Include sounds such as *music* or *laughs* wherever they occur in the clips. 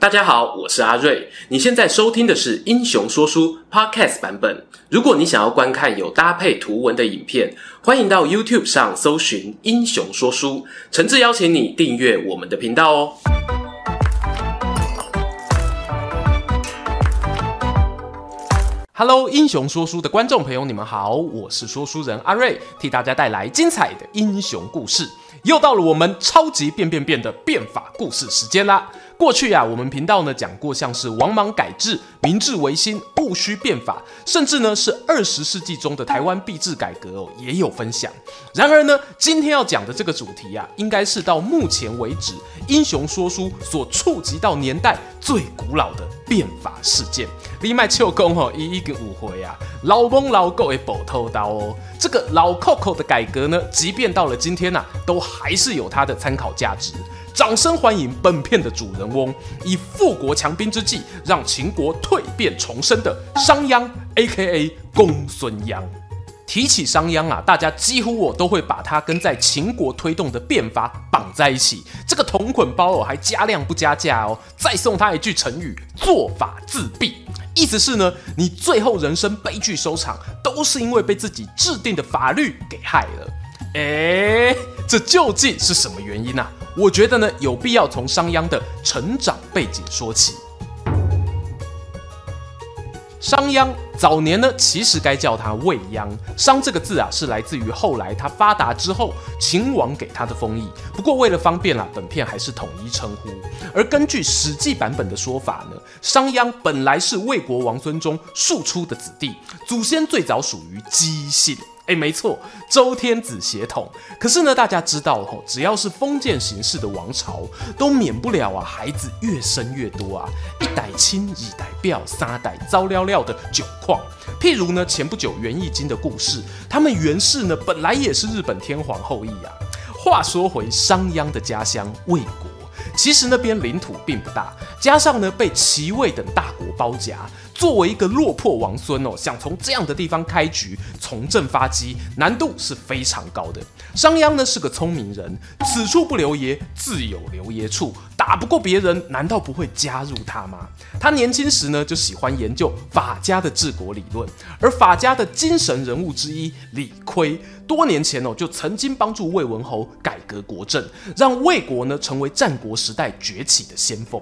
大家好，我是阿瑞。你现在收听的是《英雄说书》Podcast 版本。如果你想要观看有搭配图文的影片，欢迎到 YouTube 上搜寻《英雄说书》，诚挚邀请你订阅我们的频道哦。Hello，英雄说书的观众朋友，你们好，我是说书人阿瑞，替大家带来精彩的英雄故事。又到了我们超级变变变的变法故事时间啦！过去啊，我们频道呢讲过像是王莽改制、明治维新、戊戌变法，甚至呢是二十世纪中的台湾币制改革哦，也有分享。然而呢，今天要讲的这个主题啊，应该是到目前为止英雄说书所触及到年代最古老的变法事件。你卖笑讲吼，一一个误会啊，老翁老狗的宝偷刀哦。这个老扣扣的改革呢，即便到了今天呐、都还是有它的参考价值。掌声欢迎本片的主人翁，以富国强兵之计让秦国蜕变重生的商鞅 （A.K.A. 公孙鞅）。提起商鞅啊，大家几乎我都会把他跟在秦国推动的变法绑在一起。这个同捆包哦，还加量不加价哦。再送他一句成语：做法自毙。意思是呢，你最后人生悲剧收场，都是因为被自己制定的法律给害了。诶，这究竟是什么原因呢、啊？我觉得呢，有必要从商鞅的成长背景说起。商鞅早年呢，其实该叫他未鞅。商这个字啊，是来自于后来他发达之后，秦王给他的封邑。不过为了方便啊，本片还是统一称呼。而根据《史记》版本的说法呢，商鞅本来是魏国王孙中庶出的子弟，祖先最早属于姬姓。哎，没错，周天子血统。可是呢，大家知道吼，只要是封建形式的王朝，都免不了啊，孩子越生越多啊，一代亲，一代表，三代糟了了的窘况。譬如呢，前不久源义经的故事，他们源氏呢，本来也是日本天皇后裔啊。话说回商鞅的家乡魏国，其实那边领土并不大，加上呢，被齐魏等大国包夹。作为一个落魄王孙哦，想从这样的地方开局，从政发迹，难度是非常高的。商鞅呢是个聪明人，此处不留爷，自有留爷处。打不过别人，难道不会加入他吗？他年轻时呢就喜欢研究法家的治国理论，而法家的精神人物之一李悝，多年前哦就曾经帮助魏文侯改革国政，让魏国呢成为战国时代崛起的先锋。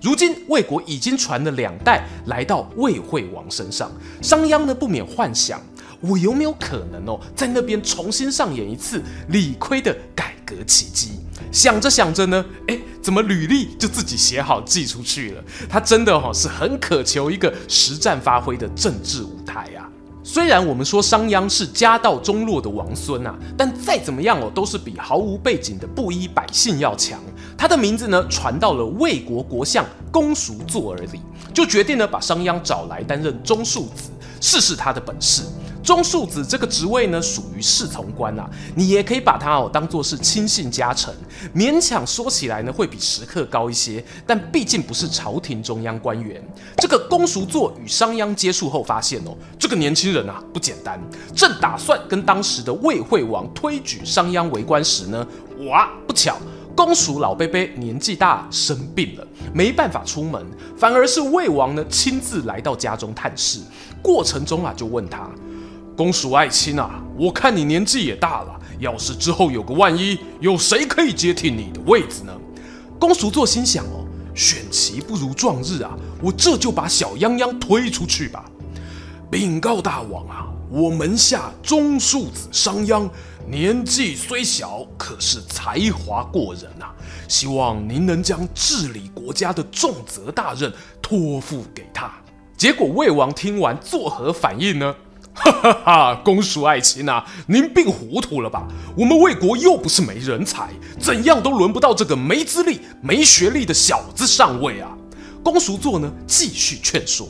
如今魏国已经传了两代，来到魏惠王身上，商鞅呢不免幻想，我有没有可能哦在那边重新上演一次李亏的改革奇迹？想着想着呢，哎，怎么履历就自己写好寄出去了？他真的哈是很渴求一个实战发挥的政治舞台啊。虽然我们说商鞅是家道中落的王孙啊，但再怎么样哦，都是比毫无背景的布衣百姓要强。他的名字呢传到了魏国国相公叔痤耳里，就决定呢把商鞅找来担任中庶子，试试他的本事。中庶子这个职位呢，属于侍从官啊，你也可以把它哦当做是亲信家臣，勉强说起来呢会比食客高一些，但毕竟不是朝廷中央官员。这个公叔痤与商鞅接触后发现哦，这个年轻人啊不简单，正打算跟当时的魏惠王推举商鞅为官时呢，哇，不巧公叔老伯伯年纪大生病了，没办法出门，反而是魏王呢亲自来到家中探视，过程中啊就问他。公叔爱卿啊，我看你年纪也大了，要是之后有个万一，有谁可以接替你的位子呢？公叔座心想哦，选期不如撞日啊，我这就把小泱泱推出去吧。禀告大王啊，我门下中庶子商鞅，年纪虽小，可是才华过人啊，希望您能将治理国家的重责大任托付给他。结果魏王听完作何反应呢？哈 *laughs* 哈哈！公叔爱卿啊，您病糊涂了吧？我们魏国又不是没人才，怎样都轮不到这个没资历、没学历的小子上位啊！公叔痤呢，继续劝说：“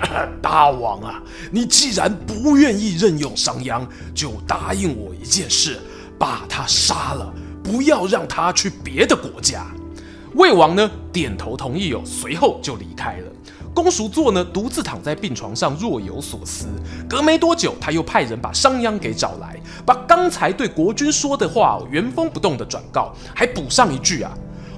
*coughs* 大王啊，你既然不愿意任用商鞅，就答应我一件事，把他杀了，不要让他去别的国家。”魏王呢，点头同意哦，随后就离开了。公叔痤呢，独自躺在病床上，若有所思。隔没多久，他又派人把商鞅给找来，把刚才对国君说的话原封不动的转告，还补上一句啊：“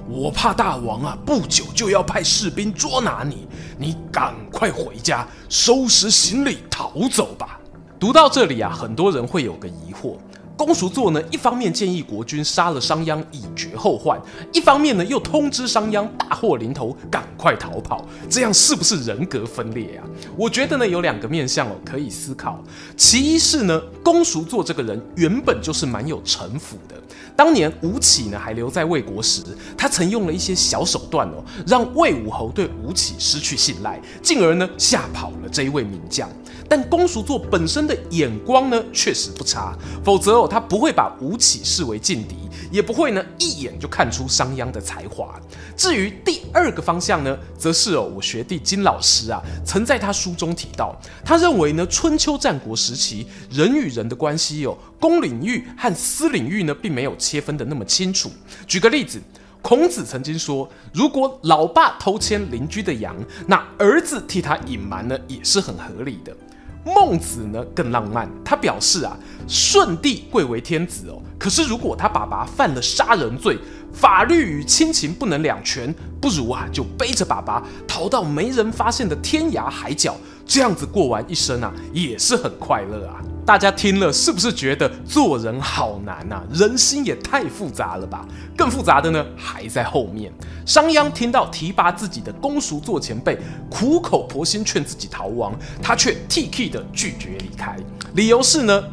我怕大王啊，不久就要派士兵捉拿你，你赶快回家收拾行李逃走吧。”读到这里啊，很多人会有个疑惑。公叔座呢，一方面建议国君杀了商鞅以绝后患，一方面呢又通知商鞅大祸临头，赶快逃跑。这样是不是人格分裂啊？我觉得呢有两个面向哦可以思考。其一是呢，公叔座这个人原本就是蛮有城府的。当年吴起呢还留在魏国时，他曾用了一些小手段哦，让魏武侯对吴起失去信赖，进而呢吓跑了这一位名将。但公叔座本身的眼光呢，确实不差，否则哦，他不会把吴起视为劲敌，也不会呢一眼就看出商鞅的才华。至于第二个方向呢，则是哦，我学弟金老师啊，曾在他书中提到，他认为呢，春秋战国时期人与人的关系哦，公领域和私领域呢，并没有切分的那么清楚。举个例子，孔子曾经说，如果老爸偷牵邻居的羊，那儿子替他隐瞒呢，也是很合理的。孟子呢更浪漫，他表示啊，舜帝贵为天子哦，可是如果他爸爸犯了杀人罪，法律与亲情不能两全，不如啊就背着爸爸逃到没人发现的天涯海角，这样子过完一生啊，也是很快乐啊。大家听了是不是觉得做人好难啊？人心也太复杂了吧？更复杂的呢还在后面。商鞅听到提拔自己的公叔座前辈苦口婆心劝自己逃亡，他却 T K 的拒绝离开。理由是呢，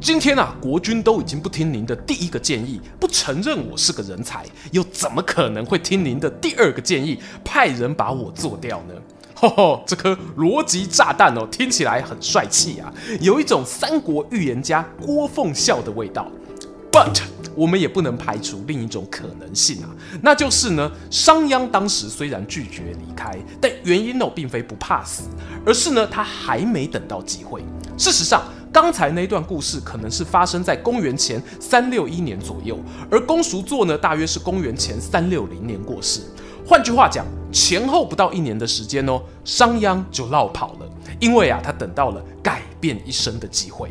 今天啊国君都已经不听您的第一个建议，不承认我是个人才，又怎么可能会听您的第二个建议，派人把我做掉呢？吼吼，这颗逻辑炸弹哦，听起来很帅气啊，有一种三国预言家郭奉孝的味道。But 我们也不能排除另一种可能性啊，那就是呢，商鞅当时虽然拒绝离开，但原因哦，并非不怕死，而是呢，他还没等到机会。事实上，刚才那段故事可能是发生在公元前三六一年左右，而公叔座呢，大约是公元前三六零年过世。换句话讲，前后不到一年的时间哦，商鞅就落跑了，因为啊，他等到了改变一生的机会。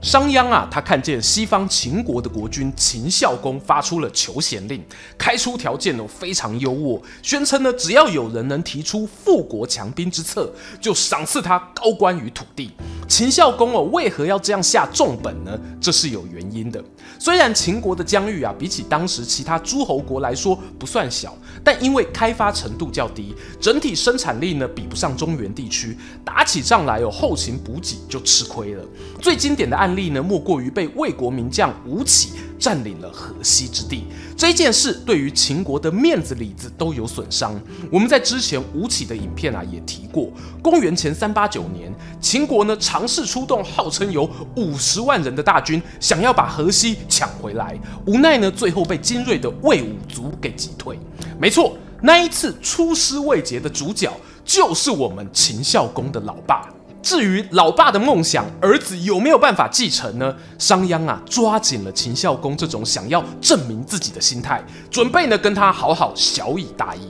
商鞅啊，他看见西方秦国的国君秦孝公发出了求贤令，开出条件哦，非常优渥，宣称呢，只要有人能提出富国强兵之策，就赏赐他高官与土地。秦孝公哦，为何要这样下重本呢？这是有原因的。虽然秦国的疆域啊，比起当时其他诸侯国来说不算小，但因为开发程度较低，整体生产力呢比不上中原地区，打起仗来哦，后勤补给就吃亏了。最经典的案力呢，莫过于被魏国名将吴起占领了河西之地。这件事对于秦国的面子里子都有损伤。我们在之前吴起的影片啊也提过，公元前三八九年，秦国呢尝试出动号称有五十万人的大军，想要把河西抢回来，无奈呢最后被精锐的魏武卒给击退。没错，那一次出师未捷的主角就是我们秦孝公的老爸。至于老爸的梦想，儿子有没有办法继承呢？商鞅啊，抓紧了秦孝公这种想要证明自己的心态，准备呢跟他好好小以大义。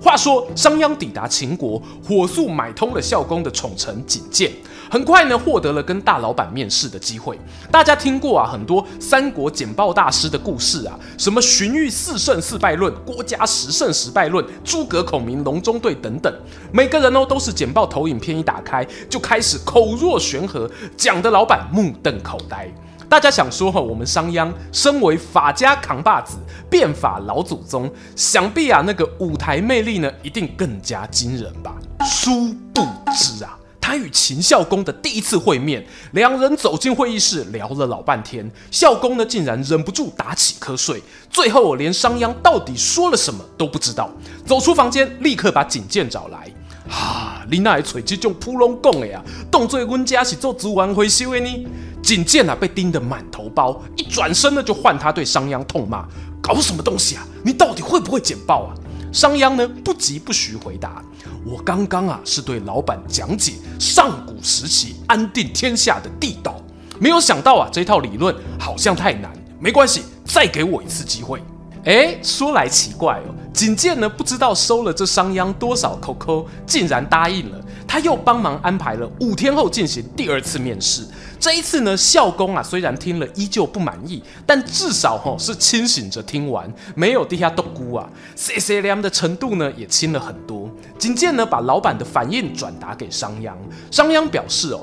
话说，商鞅抵达秦国，火速买通了孝公的宠臣景建，很快呢获得了跟大老板面试的机会。大家听过啊很多三国简报大师的故事啊，什么荀彧四胜四败论、郭嘉十胜十败论、诸葛孔明隆中对等等，每个人哦都是简报投影片一打开就开始口若悬河，讲的老板目瞪口呆。大家想说哈，我们商鞅身为法家扛把子、变法老祖宗，想必啊那个舞台魅力呢，一定更加惊人吧？殊不知啊，他与秦孝公的第一次会面，两人走进会议室聊了老半天，孝公呢竟然忍不住打起瞌睡，最后连商鞅到底说了什么都不知道。走出房间，立刻把景建找来。啊，你哪会找这种扑龙讲的呀？当作阮家是做足完回收的呢？景建啊，被盯得满头包，一转身呢就换他对商鞅痛骂：“搞什么东西啊？你到底会不会简报啊？”商鞅呢不疾不徐回答：“我刚刚啊是对老板讲解上古时期安定天下的地道，没有想到啊这套理论好像太难，没关系，再给我一次机会。”哎，说来奇怪哦，景建呢不知道收了这商鞅多少扣扣，竟然答应了。他又帮忙安排了五天后进行第二次面试。这一次呢，校工啊虽然听了依旧不满意，但至少吼、哦、是清醒着听完，没有低下独孤啊，谢谢凉的程度呢也轻了很多。紧接着呢，把老板的反应转达给商鞅，商鞅表示哦。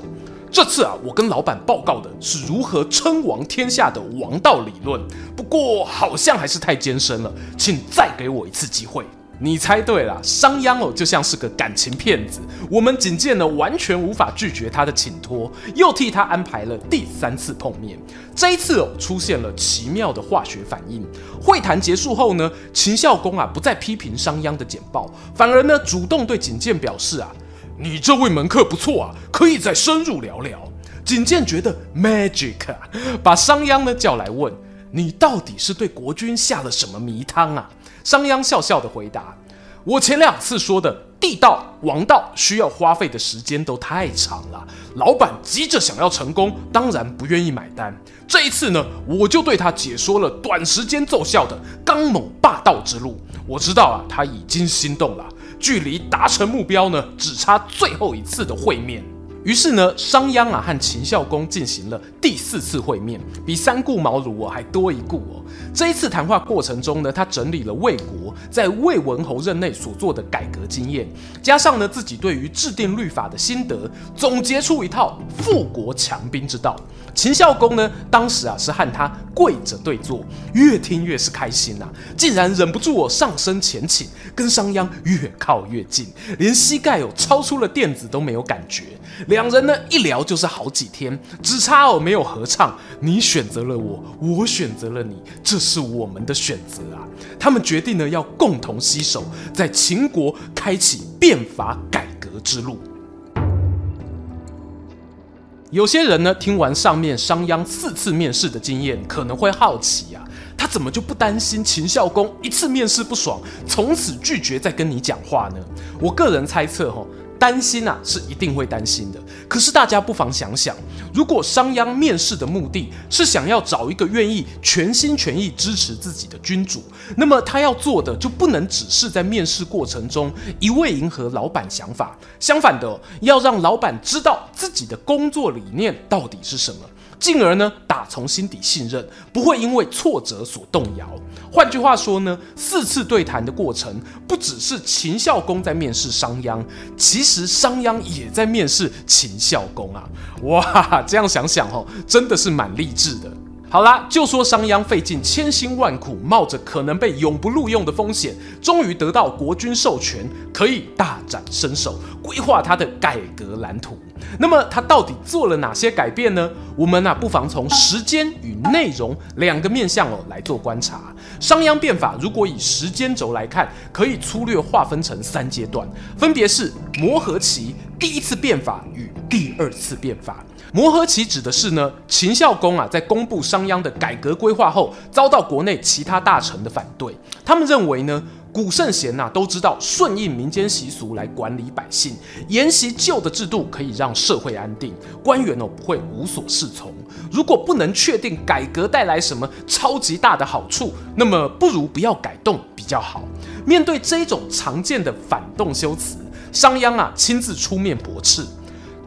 这次啊，我跟老板报告的是如何称王天下的王道理论，不过好像还是太艰深了，请再给我一次机会。你猜对了，商鞅哦，就像是个感情骗子。我们仅见呢，完全无法拒绝他的请托，又替他安排了第三次碰面。这一次哦，出现了奇妙的化学反应。会谈结束后呢，秦孝公啊，不再批评商鞅的简报，反而呢，主动对景建表示啊。你这位门客不错啊，可以再深入聊聊。景建觉得 magic，把商鞅呢叫来问：“你到底是对国君下了什么迷汤啊？”商鞅笑笑的回答：“我前两次说的地道、王道需要花费的时间都太长了，老板急着想要成功，当然不愿意买单。这一次呢，我就对他解说了短时间奏效的刚猛霸道之路。我知道啊，他已经心动了。”距离达成目标呢，只差最后一次的会面。于是呢，商鞅啊和秦孝公进行了第四次会面，比三顾茅庐哦还多一顾哦。这一次谈话过程中呢，他整理了魏国在魏文侯任内所做的改革经验，加上呢自己对于制定律法的心得，总结出一套富国强兵之道。秦孝公呢，当时啊是和他跪着对坐，越听越是开心呐、竟然忍不住我上身前倾，跟商鞅越靠越近，连膝盖有超出了垫子都没有感觉。两人呢一聊就是好几天，只差哦没有合唱。你选择了我，我选择了你，这是我们的选择啊。他们决定呢要共同携手，在秦国开启变法改革之路。有些人呢，听完上面商鞅四次面试的经验，可能会好奇啊，他怎么就不担心秦孝公一次面试不爽，从此拒绝再跟你讲话呢？我个人猜测哈。担心啊，是一定会担心的。可是大家不妨想想，如果商鞅面试的目的是想要找一个愿意全心全意支持自己的君主，那么他要做的就不能只是在面试过程中一味迎合老板想法，相反的，要让老板知道自己的工作理念到底是什么。进而呢，打从心底信任，不会因为挫折所动摇。换句话说呢，四次对谈的过程，不只是秦孝公在面试商鞅，其实商鞅也在面试秦孝公啊！哇，这样想想哦，真的是蛮励志的。好啦，就说商鞅费尽千辛万苦，冒着可能被永不录用的风险，终于得到国君授权，可以大展身手，规划他的改革蓝图。那么他到底做了哪些改变呢？我们啊，不妨从时间与内容两个面向哦来做观察。商鞅变法如果以时间轴来看，可以粗略划分成三阶段，分别是磨合期、第一次变法与第二次变法。磨合期指的是呢，秦孝公啊在公布商鞅的改革规划后，遭到国内其他大臣的反对。他们认为呢，古圣贤呐都知道顺应民间习俗来管理百姓，沿袭旧的制度可以让社会安定，官员哦不会无所适从。如果不能确定改革带来什么超级大的好处，那么不如不要改动比较好。面对这种常见的反动修辞，商鞅啊亲自出面驳斥。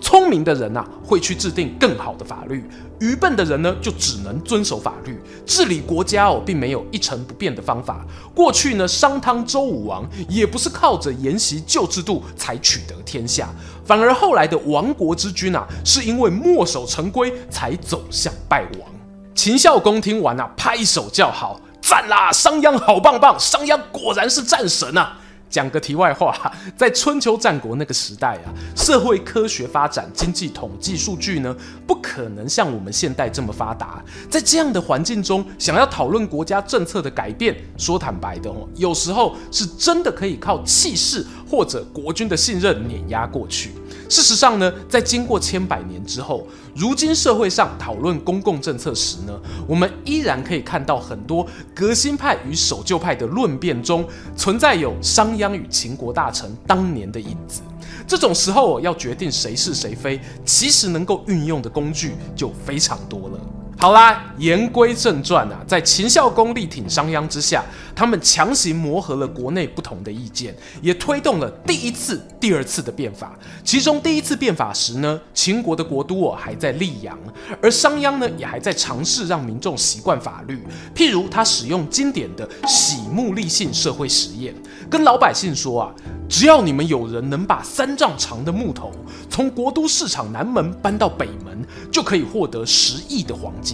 聪明的人呐、啊，会去制定更好的法律；愚笨的人呢，就只能遵守法律。治理国家哦，并没有一成不变的方法。过去呢，商汤周武王也不是靠着沿袭旧制度才取得天下，反而后来的亡国之君啊，是因为墨守成规才走向败亡。秦孝公听完啊，拍手叫好，赞啦！商鞅好棒棒，商鞅果然是战神啊！讲个题外话，*laughs* 在春秋战国那个时代啊，社会科学发展、经济统计数据呢，不可能像我们现代这么发达。在这样的环境中，想要讨论国家政策的改变，说坦白的哦，有时候是真的可以靠气势或者国君的信任碾压过去。事实上呢，在经过千百年之后，如今社会上讨论公共政策时呢，我们依然可以看到很多革新派与守旧派的论辩中存在有商业将与秦国大臣当年的影子。这种时候要决定谁是谁非，其实能够运用的工具就非常多了。好啦，言归正传啊，在秦孝公力挺商鞅之下，他们强行磨合了国内不同的意见，也推动了第一次、第二次的变法。其中第一次变法时呢，秦国的国都哦还在溧阳，而商鞅呢也还在尝试让民众习惯法律，譬如他使用经典的徙木立信社会实验，跟老百姓说啊，只要你们有人能把三丈长的木头从国都市场南门搬到北门，就可以获得十亿的黄金。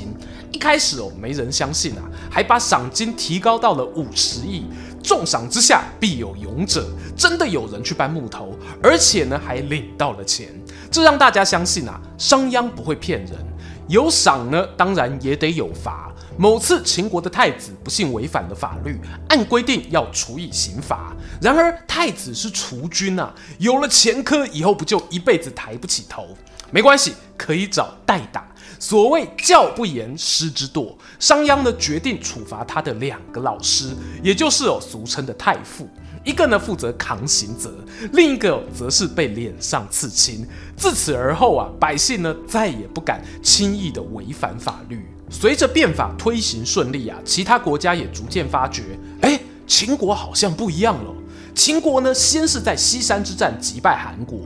一开始哦，没人相信啊，还把赏金提高到了五十亿。重赏之下必有勇者，真的有人去搬木头，而且呢还领到了钱，这让大家相信啊，商鞅不会骗人。有赏呢，当然也得有罚。某次秦国的太子不幸违反了法律，按规定要处以刑罚。然而太子是储君啊，有了前科以后不就一辈子抬不起头？没关系，可以找代打。所谓教不严，师之惰。商鞅呢决定处罚他的两个老师，也就是哦俗称的太傅。一个呢负责扛刑责，另一个、则是被脸上刺青。自此而后啊，百姓呢再也不敢轻易的违反法律。随着变法推行顺利啊，其他国家也逐渐发觉，哎，秦国好像不一样了。秦国呢，先是在西山之战击败韩国，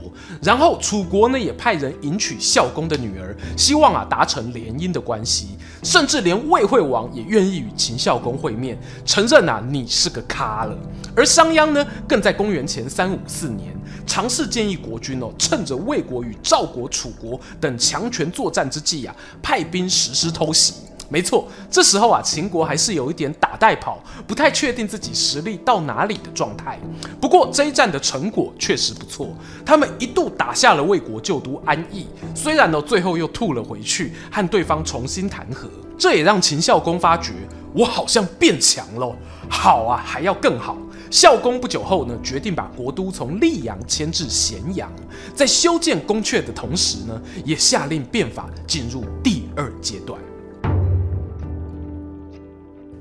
然后楚国呢也派人迎娶孝公的女儿，希望啊达成联姻的关系，甚至连魏惠王也愿意与秦孝公会面，承认啊你是个咖了。而商鞅呢，更在公元前三五四年，尝试建议国君哦，趁着魏国与赵国、楚国等强权作战之际啊，派兵实施偷袭。没错，这时候啊，秦国还是有一点打带跑，不太确定自己实力到哪里的状态。不过这一战的成果确实不错，他们一度打下了魏国旧都安邑，虽然呢最后又吐了回去，和对方重新谈和。这也让秦孝公发觉，我好像变强了。好啊，还要更好。孝公不久后呢，决定把国都从溧阳迁至咸阳，在修建宫阙的同时呢，也下令变法进入第二阶段。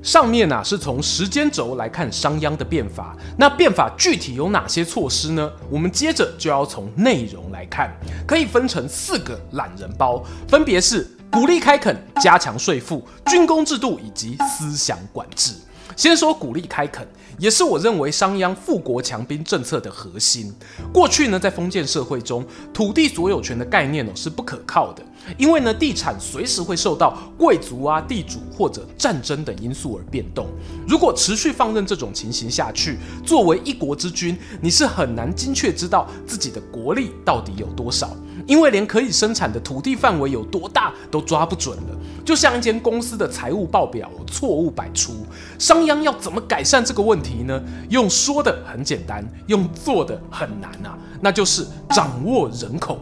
上面呢、是从时间轴来看商鞅的变法，那变法具体有哪些措施呢？我们接着就要从内容来看，可以分成四个懒人包，分别是鼓励开垦、加强税赋、军工制度以及思想管制。先说鼓励开垦。也是我认为商鞅富国强兵政策的核心。过去呢，在封建社会中，土地所有权的概念哦是不可靠的，因为呢，地产随时会受到贵族啊、地主或者战争等因素而变动。如果持续放任这种情形下去，作为一国之君，你是很难精确知道自己的国力到底有多少。因为连可以生产的土地范围有多大都抓不准了，就像一间公司的财务报表错误百出。商鞅要怎么改善这个问题呢？用说的很简单，用做的很难啊，那就是掌握人口。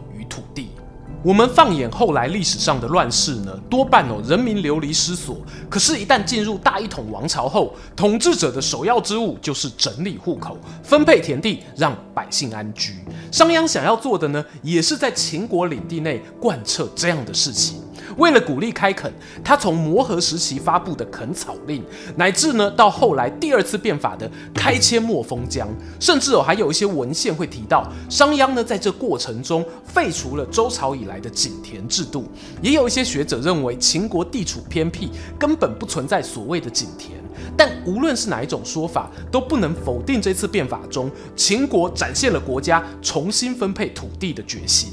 我们放眼后来历史上的乱世呢，多半哦人民流离失所。可是，一旦进入大一统王朝后，统治者的首要之务就是整理户口、分配田地，让百姓安居。商鞅想要做的呢，也是在秦国领地内贯彻这样的事情。为了鼓励开垦，他从磨合时期发布的垦草令，乃至呢到后来第二次变法的开阡陌封疆，甚至哦还有一些文献会提到商鞅呢在这过程中废除了周朝以来的井田制度。也有一些学者认为秦国地处偏僻，根本不存在所谓的井田。但无论是哪一种说法，都不能否定这次变法中秦国展现了国家重新分配土地的决心。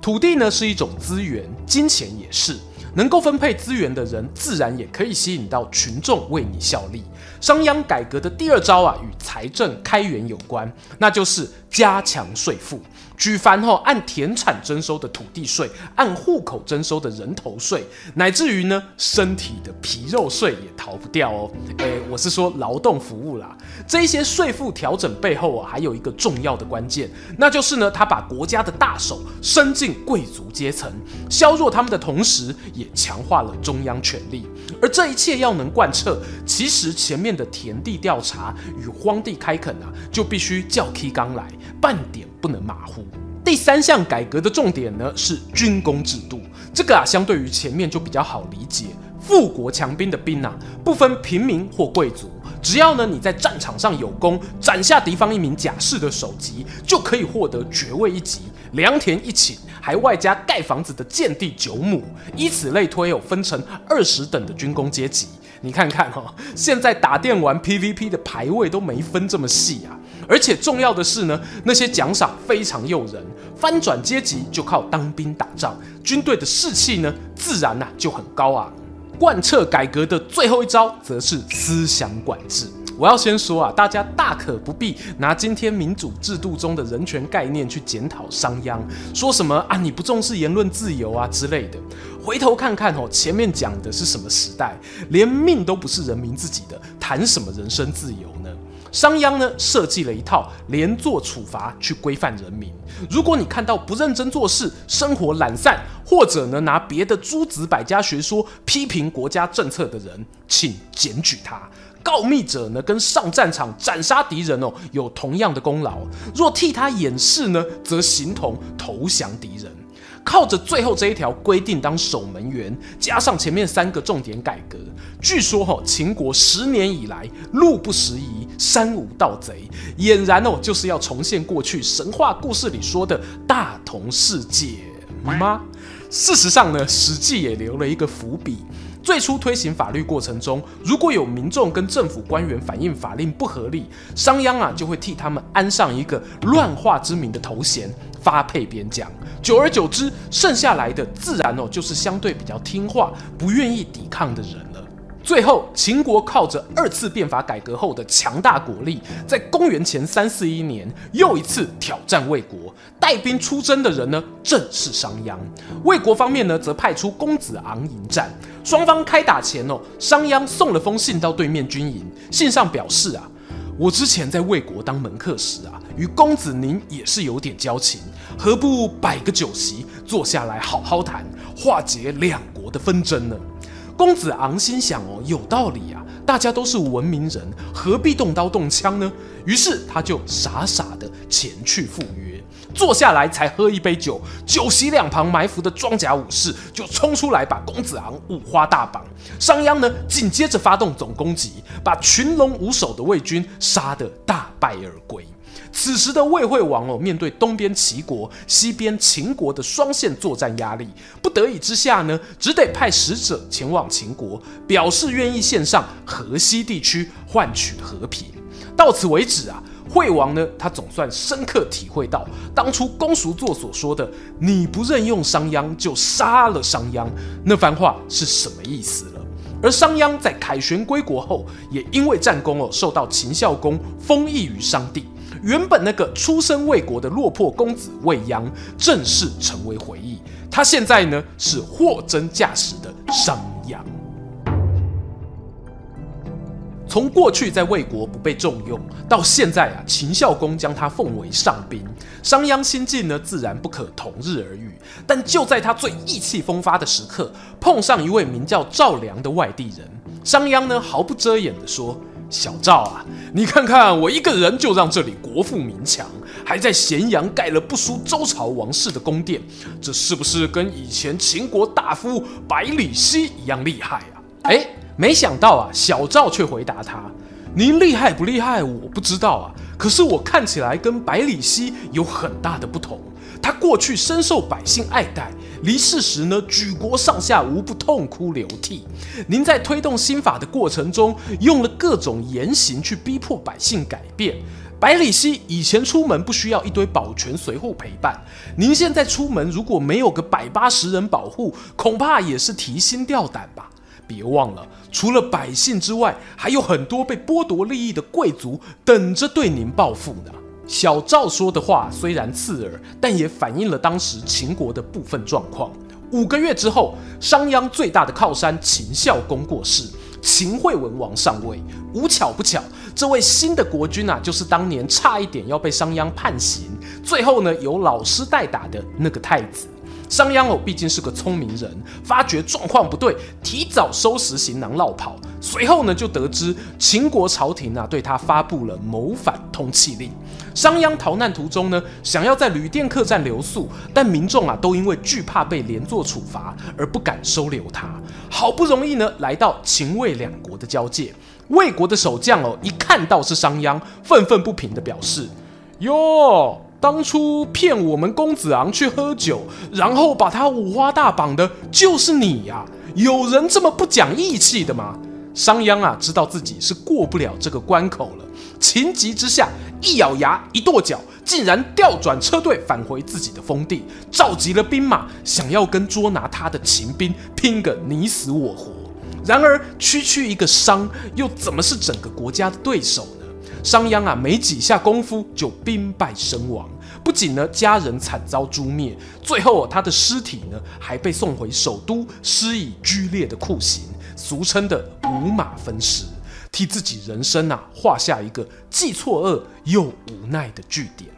土地呢是一种资源，金钱也是。能够分配资源的人，自然也可以吸引到群众为你效力。商鞅改革的第二招啊，与财政开源有关，那就是加强税赋。举凡哈按田产征收的土地税，按户口征收的人头税，乃至于呢身体的皮肉税也逃不掉哦。诶，我是说劳动服务啦。这一些税负调整背后啊，还有一个重要的关键，那就是呢他把国家的大手伸进贵族阶层，削弱他们的同时，也强化了中央权力。而这一切要能贯彻，其实前面的田地调查与荒地开垦啊，就必须较起工来，半点不能马虎。第三项改革的重点呢，是军功制度，这个啊相对于前面就比较好理解。富国强兵的兵啊，不分平民或贵族，只要呢你在战场上有功，斩下敌方一名甲士的首级，就可以获得爵位一级、良田一顷，还外加盖房子的建地九亩。以此类推，有分成二十等的军功阶级。你看看哈，现在打电玩 PVP 的排位都没分这么细啊！而且重要的是呢，那些奖赏非常诱人，翻转阶级就靠当兵打仗，军队的士气呢自然呐、啊、就很高啊。贯彻改革的最后一招，则是思想管制。我要先说啊，大家大可不必拿今天民主制度中的人权概念去检讨商鞅，说什么啊你不重视言论自由啊之类的。回头看看哦，前面讲的是什么时代？连命都不是人民自己的，谈什么人身自由？商鞅呢设计了一套连坐处罚去规范人民。如果你看到不认真做事、生活懒散，或者呢拿别的诸子百家学说批评国家政策的人，请检举他。告密者呢，跟上战场斩杀敌人哦，有同样的功劳。若替他掩饰呢，则形同投降敌人。靠着最后这一条规定当守门员，加上前面三个重点改革，据说哈、秦国十年以来路不拾遗，山无盗贼，俨然哦，就是要重现过去神话故事里说的大同世界吗？事实上呢，《史记》也留了一个伏笔。最初推行法律过程中，如果有民众跟政府官员反映法令不合理，商鞅啊就会替他们安上一个乱化之名的头衔，发配边疆。久而久之，剩下来的自然哦就是相对比较听话、不愿意抵抗的人。最后，秦国靠着二次变法改革后的强大国力，在公元前三四一年又一次挑战魏国。带兵出征的人呢，正是商鞅。魏国方面呢，则派出公子昂迎战。双方开打前哦，商鞅送了封信到对面军营，信上表示啊，我之前在魏国当门客时啊，与公子您也是有点交情，何不摆个酒席，坐下来好好谈，化解两国的纷争呢？公子昂心想哦，有道理啊，大家都是文明人，何必动刀动枪呢？于是他就傻傻的前去赴约。坐下来才喝一杯酒，酒席两旁埋伏的装甲武士就冲出来把公子昂五花大绑。商鞅呢，紧接着发动总攻击，把群龙无首的魏军杀得大败而归。此时的魏惠王哦，面对东边齐国、西边秦国的双线作战压力，不得已之下呢，只得派使者前往秦国，表示愿意献上河西地区换取和平。到此为止啊。惠王呢，他总算深刻体会到当初公叔痤所说的“你不任用商鞅，就杀了商鞅”那番话是什么意思了。而商鞅在凯旋归国后，也因为战功哦，受到秦孝公封邑于商地。原本那个出身魏国的落魄公子未鞅，正式成为回忆。他现在呢，是货真价实的商鞅。从过去在魏国不被重用，到现在啊，秦孝公将他奉为上宾，商鞅心境呢，自然不可同日而语。但就在他最意气风发的时刻，碰上一位名叫赵良的外地人，商鞅呢毫不遮掩地说：“小赵啊，你看看我一个人就让这里国富民强，还在咸阳盖了不输周朝王室的宫殿，这是不是跟以前秦国大夫百里奚一样厉害啊？”哎没想到啊，小赵却回答他：“您厉害不厉害，我不知道啊。可是我看起来跟百里奚有很大的不同。他过去深受百姓爱戴，离世时呢，举国上下无不痛哭流涕。您在推动新法的过程中，用了各种严刑去逼迫百姓改变。百里奚以前出门不需要一堆保全随扈陪伴，您现在出门如果没有个百八十人保护，恐怕也是提心吊胆吧。”别忘了，除了百姓之外，还有很多被剥夺利益的贵族等着对您报复呢。小赵说的话虽然刺耳，但也反映了当时秦国的部分状况。五个月之后，商鞅最大的靠山秦孝公过世，秦惠文王上位。无巧不巧，这位新的国君啊，就是当年差一点要被商鞅判刑，最后呢由老师代打的那个太子。商鞅哦，毕竟是个聪明人，发觉状况不对，提早收拾行囊落跑。随后呢，就得知秦国朝廷啊对他发布了谋反通缉令。商鞅逃难途中呢，想要在旅店客栈留宿，但民众啊都因为惧怕被连坐处罚而不敢收留他。好不容易呢，来到秦魏两国的交界。魏国的守将哦，一看到是商鞅，愤愤不平地表示：“哟，当初骗我们公子昂去喝酒，然后把他五花大绑的，就是你呀！有人这么不讲义气的吗？”商鞅啊，知道自己是过不了这个关口了，情急之下，一咬牙，一跺脚，竟然调转车队返回自己的封地，召集了兵马，想要跟捉拿他的秦兵拼个你死我活。然而，区区一个商，又怎么是整个国家的对手呢？商鞅啊，没几下功夫就兵败身亡，不仅呢家人惨遭诛灭，最后他的尸体呢还被送回首都，施以剧烈的酷刑。俗称的五马分尸，替自己人生啊画下一个既错愕又无奈的句点。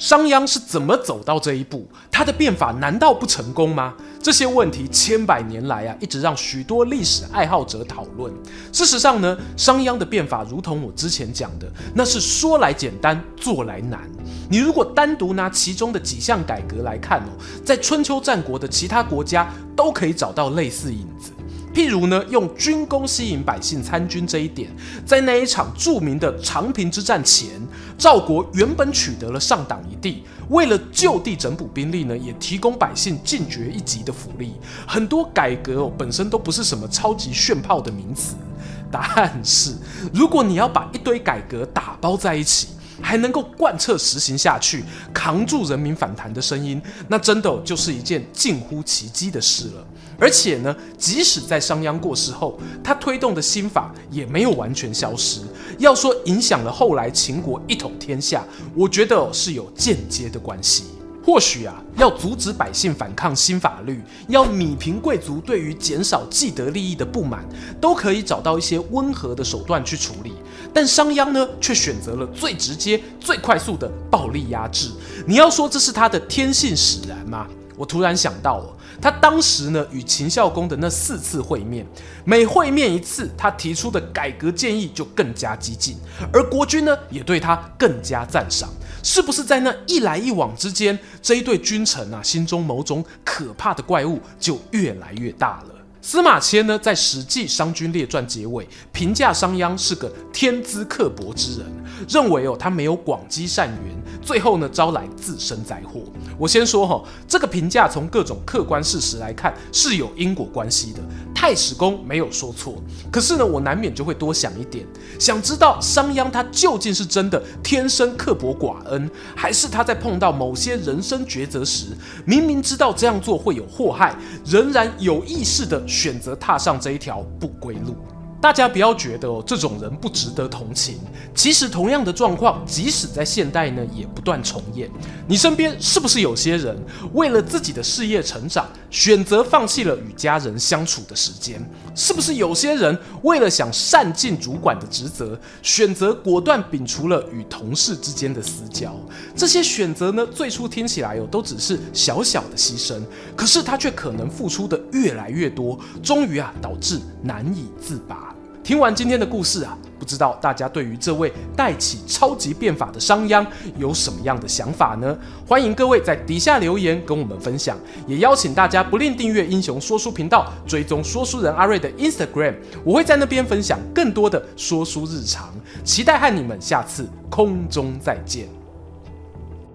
商鞅是怎么走到这一步？他的变法难道不成功吗？这些问题千百年来啊，一直让许多历史爱好者讨论。事实上呢，商鞅的变法如同我之前讲的，那是说来简单，做来难。你如果单独拿其中的几项改革来看哦，在春秋战国的其他国家都可以找到类似影子。譬如呢，用军功吸引百姓参军这一点，在那一场著名的长平之战前，赵国原本取得了上党一地，为了就地整补兵力呢，也提供百姓进爵一级的福利。很多改革哦，本身都不是什么超级炫炮的名词，但是如果你要把一堆改革打包在一起，还能够贯彻实行下去，扛住人民反弹的声音，那真的就是一件近乎奇迹的事了。而且呢，即使在商鞅过世后，他推动的新法也没有完全消失。要说影响了后来秦国一统天下，我觉得是有间接的关系。或许啊，要阻止百姓反抗新法律，要弭平贵族对于减少既得利益的不满，都可以找到一些温和的手段去处理。但商鞅呢，却选择了最直接、最快速的暴力压制。你要说这是他的天性使然吗？我突然想到了。他当时呢，与秦孝公的那四次会面，每会面一次，他提出的改革建议就更加激进，而国君呢，也对他更加赞赏。是不是在那一来一往之间，这一对君臣啊，心中某种可怕的怪物就越来越大了？司马迁呢，在《史记·商君列传》结尾评价商鞅是个天资刻薄之人，认为哦他没有广积善缘，最后呢招来自身灾祸。我先说哈、哦，这个评价从各种客观事实来看是有因果关系的。太史公没有说错，可是呢，我难免就会多想一点，想知道商鞅他究竟是真的天生刻薄寡恩，还是他在碰到某些人生抉择时，明明知道这样做会有祸害，仍然有意识的。选择踏上这一条不归路，大家不要觉得哦，这种人不值得同情。其实同样的状况，即使在现代呢，也不断重演。你身边是不是有些人为了自己的事业成长，选择放弃了与家人相处的时间？是不是有些人为了想善尽主管的职责，选择果断摒除了与同事之间的私交？这些选择呢，最初听起来哦，都只是小小的牺牲，可是他却可能付出的越来越多，终于啊，导致难以自拔。听完今天的故事啊，不知道大家对于这位带起超级变法的商鞅有什么样的想法呢？欢迎各位在底下留言跟我们分享，也邀请大家不吝订阅英雄说书频道，追踪说书人阿瑞的 Instagram，我会在那边分享更多的说书日常，期待和你们下次空中再见。